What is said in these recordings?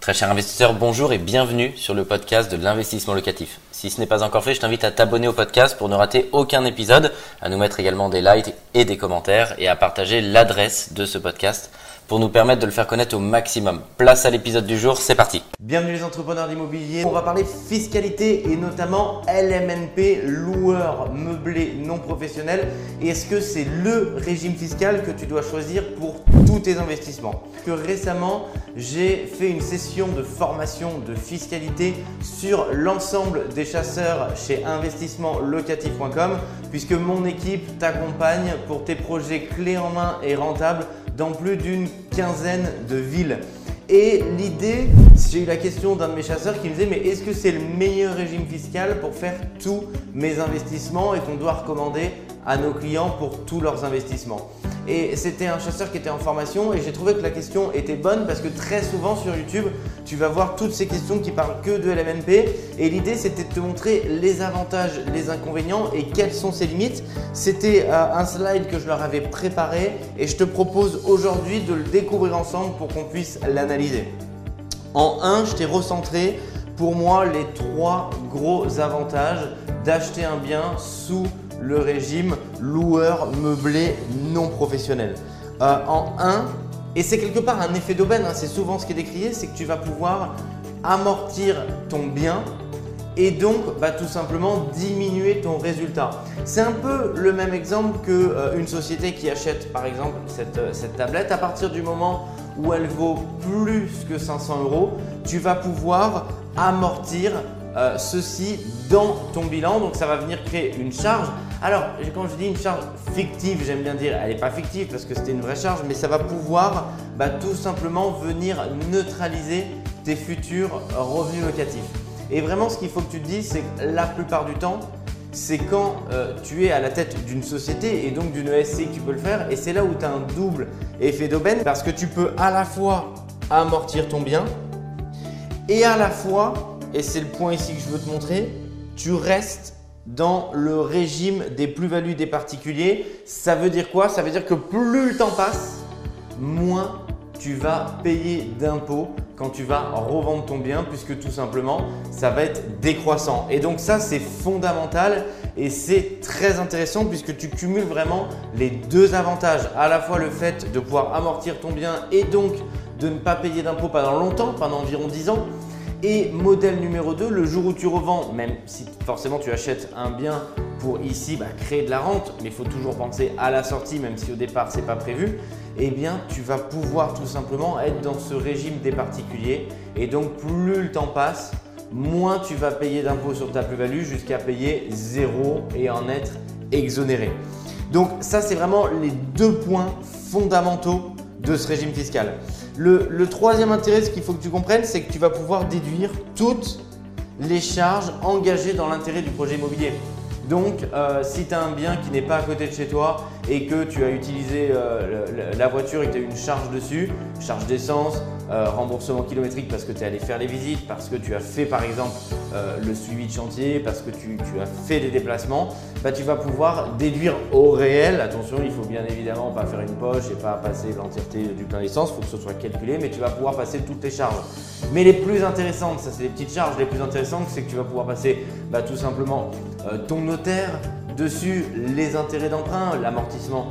Très cher investisseur, bonjour et bienvenue sur le podcast de l'investissement locatif. Si ce n'est pas encore fait, je t'invite à t'abonner au podcast pour ne rater aucun épisode, à nous mettre également des likes et des commentaires et à partager l'adresse de ce podcast pour nous permettre de le faire connaître au maximum. Place à l'épisode du jour, c'est parti. Bienvenue les entrepreneurs d'immobilier. On va parler fiscalité et notamment LMNP, loueur meublé non professionnel. Est-ce que c'est le régime fiscal que tu dois choisir pour tous tes investissements? Que récemment, j'ai fait une session de formation de fiscalité sur l'ensemble des chasseurs chez investissementlocatif.com puisque mon équipe t'accompagne pour tes projets clés en main et rentables dans plus d'une quinzaine de villes. Et l'idée, j'ai eu la question d'un de mes chasseurs qui me disait mais est-ce que c'est le meilleur régime fiscal pour faire tous mes investissements et qu'on doit recommander à nos clients pour tous leurs investissements? Et c'était un chasseur qui était en formation et j'ai trouvé que la question était bonne parce que très souvent sur YouTube, tu vas voir toutes ces questions qui parlent que de LMNP et l'idée c'était de te montrer les avantages, les inconvénients et quelles sont ses limites. C'était euh, un slide que je leur avais préparé et je te propose aujourd'hui de le découvrir ensemble pour qu'on puisse l'analyser. En 1, je t'ai recentré pour moi les trois gros avantages d'acheter un bien sous le régime loueur meublé non professionnel. Euh, en 1, et c'est quelque part un effet d'aubaine, hein, c'est souvent ce qui est décrié, c'est que tu vas pouvoir amortir ton bien et donc bah, tout simplement diminuer ton résultat. C'est un peu le même exemple qu'une euh, société qui achète par exemple cette, euh, cette tablette. À partir du moment où elle vaut plus que 500 euros, tu vas pouvoir amortir euh, ceci dans ton bilan. Donc ça va venir créer une charge. Alors quand je dis une charge fictive, j'aime bien dire, elle n'est pas fictive parce que c'était une vraie charge, mais ça va pouvoir bah, tout simplement venir neutraliser tes futurs revenus locatifs. Et vraiment ce qu'il faut que tu te c'est que la plupart du temps, c'est quand euh, tu es à la tête d'une société et donc d'une ESC que tu peux le faire. Et c'est là où tu as un double effet d'aubaine parce que tu peux à la fois amortir ton bien et à la fois et c'est le point ici que je veux te montrer, tu restes dans le régime des plus-values des particuliers. Ça veut dire quoi? Ça veut dire que plus le temps passe, moins tu vas payer d'impôts quand tu vas revendre ton bien puisque tout simplement ça va être décroissant. Et donc ça c'est fondamental et c'est très intéressant puisque tu cumules vraiment les deux avantages. À la fois le fait de pouvoir amortir ton bien et donc de ne pas payer d'impôts pendant longtemps, pendant environ 10 ans et modèle numéro 2, le jour où tu revends, même si forcément tu achètes un bien pour ici bah, créer de la rente, mais il faut toujours penser à la sortie, même si au départ ce n'est pas prévu, eh bien tu vas pouvoir tout simplement être dans ce régime des particuliers. Et donc plus le temps passe, moins tu vas payer d'impôts sur ta plus-value jusqu'à payer zéro et en être exonéré. Donc ça c'est vraiment les deux points fondamentaux de ce régime fiscal. Le, troisième intérêt, ce qu'il faut que tu comprennes, c'est que tu vas pouvoir déduire toutes les charges engagées dans l'intérêt du projet immobilier. Donc, euh, si tu as un bien qui n'est pas à côté de chez toi et que tu as utilisé euh, la voiture et que tu as une charge dessus, charge d'essence, euh, remboursement kilométrique parce que tu es allé faire les visites, parce que tu as fait par exemple euh, le suivi de chantier, parce que tu, as fait des déplacements, bah, tu vas pouvoir déduire au réel. Attention, il faut bien évidemment pas faire une poche et pas passer l'entièreté du plein d'essence, il faut que ce soit calculé, mais tu vas pouvoir passer toutes les charges. Mais les plus intéressantes, ça c'est les petites charges, les plus intéressantes, c'est que tu vas pouvoir passer bah, tout simplement ton notaire, dessus les intérêts d'emprunt, l'amortissement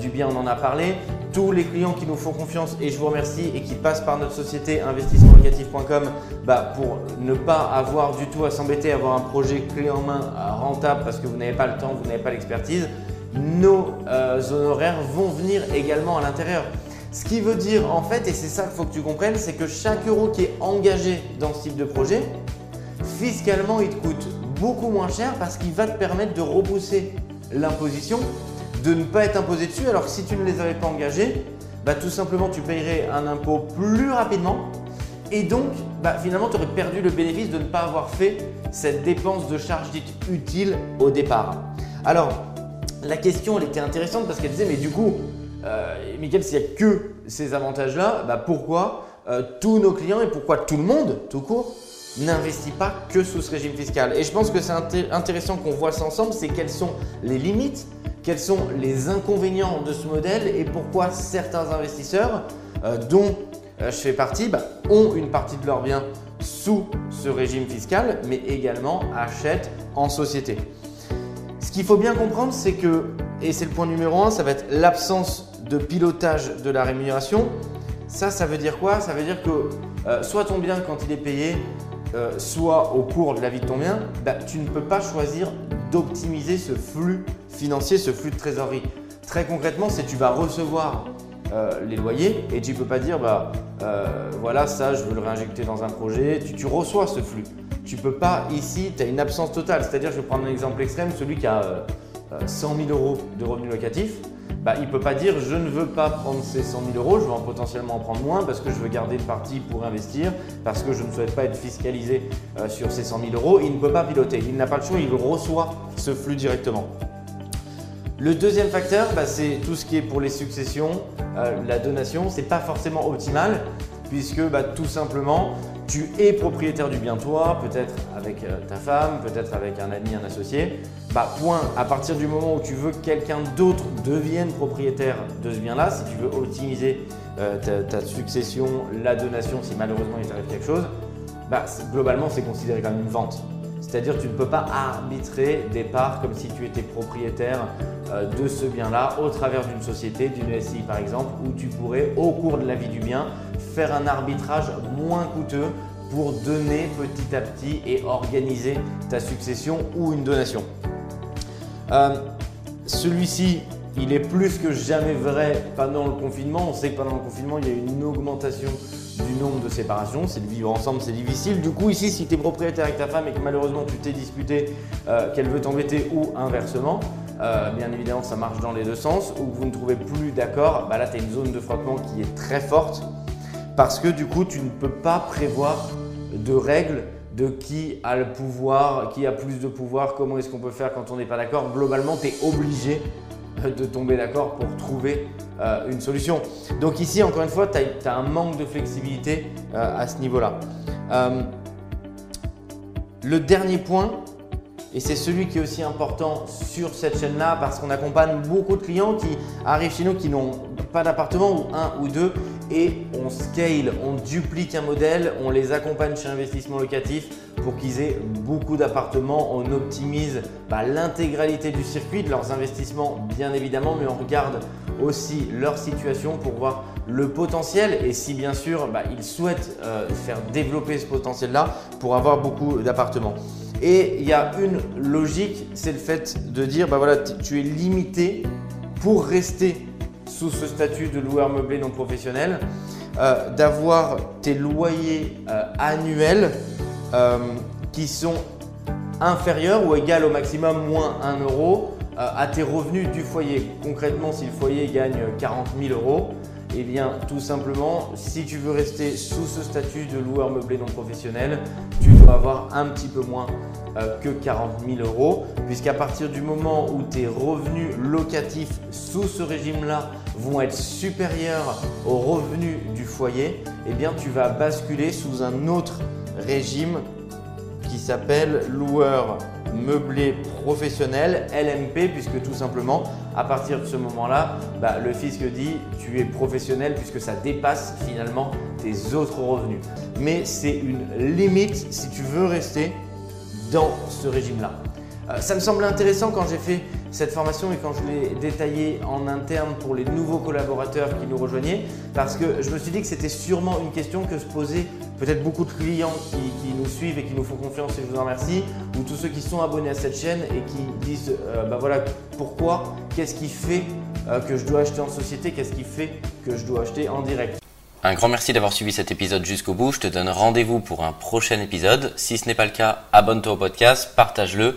du bien, on en a parlé, tous les clients qui nous font confiance et je vous remercie et qui passent par notre société investissementlocatif.com bah, pour ne pas avoir du tout à s'embêter, avoir un projet clé en main rentable parce que vous n'avez pas le temps, vous n'avez pas l'expertise, nos euh, honoraires vont venir également à l'intérieur. Ce qui veut dire en fait, et c'est ça qu'il faut que tu comprennes, c'est que chaque euro qui est engagé dans ce type de projet, fiscalement il te coûte beaucoup moins cher parce qu'il va te permettre de repousser l'imposition de ne pas être imposé dessus, alors que si tu ne les avais pas engagés, bah, tout simplement tu payerais un impôt plus rapidement et donc bah, finalement tu aurais perdu le bénéfice de ne pas avoir fait cette dépense de charge dite utile au départ. Alors la question elle était intéressante parce qu'elle disait mais du coup euh, s'il n'y a que ces avantages-là, bah, pourquoi euh, tous nos clients et pourquoi tout le monde tout court n'investit pas que sous ce régime fiscal Et je pense que c'est intéressant qu'on voit ça ensemble, c'est quelles sont les limites quels sont les inconvénients de ce modèle et pourquoi certains investisseurs, euh, dont je fais partie bah, ont une partie de leurs biens sous ce régime fiscal, mais également achètent en société. Ce qu'il faut bien comprendre, c'est que, et c'est le point numéro un, ça va être l'absence de pilotage de la rémunération. Ça, ça veut dire quoi? Ça veut dire que euh, soit ton bien quand il est payé, euh, soit au cours de la vie de ton bien, bah, tu ne peux pas choisir d'optimiser ce flux financier, ce flux de trésorerie. Très concrètement, c'est tu vas recevoir euh, les loyers et tu ne peux pas dire bah voilà ça je veux le réinjecter dans un projet. Tu, tu reçois ce flux. Tu peux pas ici, tu as une absence totale. C'est-à-dire, je vais prendre un exemple extrême, celui qui a 100 000 euros de revenus locatifs bah, il ne peut pas dire je ne veux pas prendre ces 100 000 euros, je vais en potentiellement en prendre moins parce que je veux garder une partie pour investir, parce que je ne souhaite pas être fiscalisé euh, sur ces 100 000 euros. Il ne peut pas piloter, il n'a pas le choix, il reçoit ce flux directement. Le deuxième facteur, bah, c'est tout ce qui est pour les successions, euh, la donation, ce n'est pas forcément optimal puisque bah, tout simplement tu es propriétaire du bien toi, peut-être avec euh, ta femme, peut-être avec un ami, un associé. Bah, point, à partir du moment où tu veux que quelqu'un d'autre devienne propriétaire de ce bien-là, si tu veux optimiser euh, ta, succession, la donation, si malheureusement il t'arrive quelque chose, bah, globalement c'est considéré comme une vente. C'est-à-dire tu ne peux pas arbitrer des parts comme si tu étais propriétaire euh, de ce bien-là au travers d'une société, d'une SCI par exemple, où tu pourrais au cours de la vie du bien faire un arbitrage moins coûteux pour donner petit à petit et organiser ta succession ou une donation. Euh, celui-ci, il est plus que jamais vrai pendant le confinement. On sait que pendant le confinement, il y a une augmentation du nombre de séparations. C'est de vivre ensemble, c'est difficile. Du coup, ici, si tu es propriétaire avec ta femme et que malheureusement tu t'es disputé euh, qu'elle veut t'embêter ou inversement, euh, bien évidemment, ça marche dans les deux sens. Ou que vous ne trouvez plus d'accord, bah là, tu as une zone de frottement qui est très forte parce que du coup, tu ne peux pas prévoir de règles de qui a le pouvoir, qui a plus de pouvoir, comment est-ce qu'on peut faire quand on n'est pas d'accord. Globalement, tu es obligé de tomber d'accord pour trouver euh, une solution. Donc ici, encore une fois, tu as, un manque de flexibilité euh, à ce niveau-là. Euh, le dernier point, et c'est celui qui est aussi important sur cette chaîne-là parce qu'on accompagne beaucoup de clients qui arrivent chez nous qui n'ont pas d'appartement ou un ou deux et on scale, on duplique un modèle, on les accompagne chez Investissement Locatif pour qu'ils aient beaucoup d'appartements. On optimise bah, l'intégralité du circuit de leurs investissements bien évidemment, mais on regarde aussi leur situation pour voir le potentiel et si bien sûr bah, ils souhaitent euh, faire développer ce potentiel-là pour avoir beaucoup d'appartements. Et il y a une logique, c'est le fait de dire, bah voilà, tu es limité pour rester sous ce statut de loueur meublé non professionnel, euh, d'avoir tes loyers euh, annuels euh, qui sont inférieurs ou égaux au maximum moins 1 euro à tes revenus du foyer. Concrètement, si le foyer gagne 40 000 euros, eh bien, tout simplement, si tu veux rester sous ce statut de loueur meublé non professionnel, tu dois avoir un petit peu moins euh, que 40 000 euros, puisqu'à partir du moment où tes revenus locatifs sous ce régime-là vont être supérieurs aux revenus du foyer, eh bien, tu vas basculer sous un autre régime qui s'appelle loueur meublé professionnel, LMP, puisque tout simplement, à partir de ce moment-là, bah, le fisc dit tu es professionnel puisque ça dépasse finalement tes autres revenus. Mais c'est une limite si tu veux rester dans ce régime-là. Euh, ça me semble intéressant quand j'ai fait cette formation et quand je l'ai détaillée en interne pour les nouveaux collaborateurs qui nous rejoignaient, parce que je me suis dit que c'était sûrement une question que se posaient peut-être beaucoup de clients qui, nous suivent et qui nous font confiance et je vous en remercie, ou tous ceux qui sont abonnés à cette chaîne et qui disent euh, bah voilà pourquoi, qu'est-ce qui fait euh, que je dois acheter en société, qu'est-ce qui fait que je dois acheter en direct. Un grand merci d'avoir suivi cet épisode jusqu'au bout. Je te donne rendez-vous pour un prochain épisode. Si ce n'est pas le cas, abonne-toi au podcast, partage-le